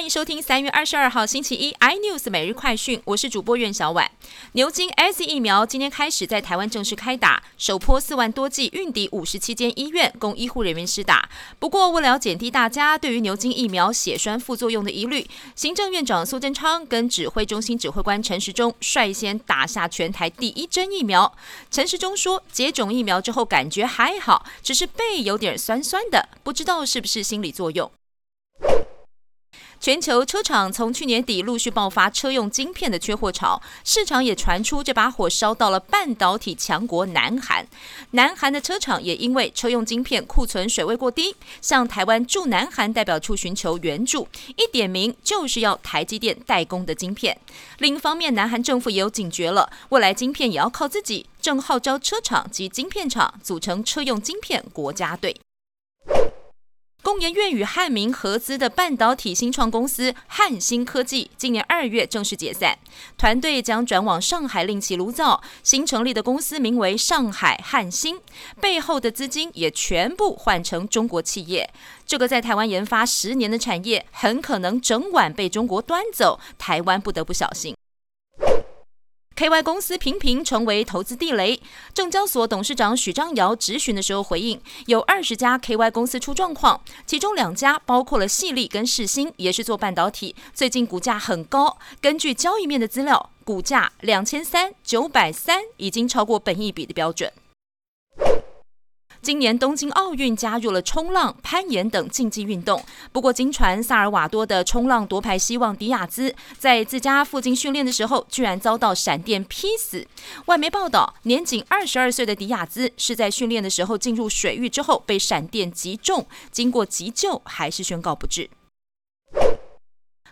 欢迎收听三月二十二号星期一 iNews 每日快讯，我是主播苑小婉。牛津 S 疫苗今天开始在台湾正式开打，首波四万多剂运抵五十七间医院，供医护人员施打。不过，为了减低大家对于牛津疫苗血栓副作用的疑虑，行政院长苏贞昌跟指挥中心指挥官陈时中率先打下全台第一针疫苗。陈时中说，接种疫苗之后感觉还好，只是背有点酸酸的，不知道是不是心理作用。全球车厂从去年底陆续爆发车用晶片的缺货潮，市场也传出这把火烧到了半导体强国南韩。南韩的车厂也因为车用晶片库存水位过低，向台湾驻南韩代表处寻求援助，一点名就是要台积电代工的晶片。另一方面，南韩政府也有警觉了，未来晶片也要靠自己，正号召车厂及晶片厂组成车用晶片国家队。工研院与汉民合资的半导体新创公司汉芯科技，今年二月正式解散，团队将转往上海另起炉灶。新成立的公司名为上海汉芯，背后的资金也全部换成中国企业。这个在台湾研发十年的产业，很可能整晚被中国端走，台湾不得不小心。KY 公司频频成为投资地雷。证交所董事长许章尧质询的时候回应，有二十家 KY 公司出状况，其中两家包括了细粒跟世新，也是做半导体，最近股价很高。根据交易面的资料，股价两千三九百三，已经超过本一笔的标准。今年东京奥运加入了冲浪、攀岩等竞技运动。不过，经传萨尔瓦多的冲浪夺牌希望迪亚兹在自家附近训练的时候，居然遭到闪电劈死。外媒报道，年仅二十二岁的迪亚兹是在训练的时候进入水域之后被闪电击中，经过急救还是宣告不治。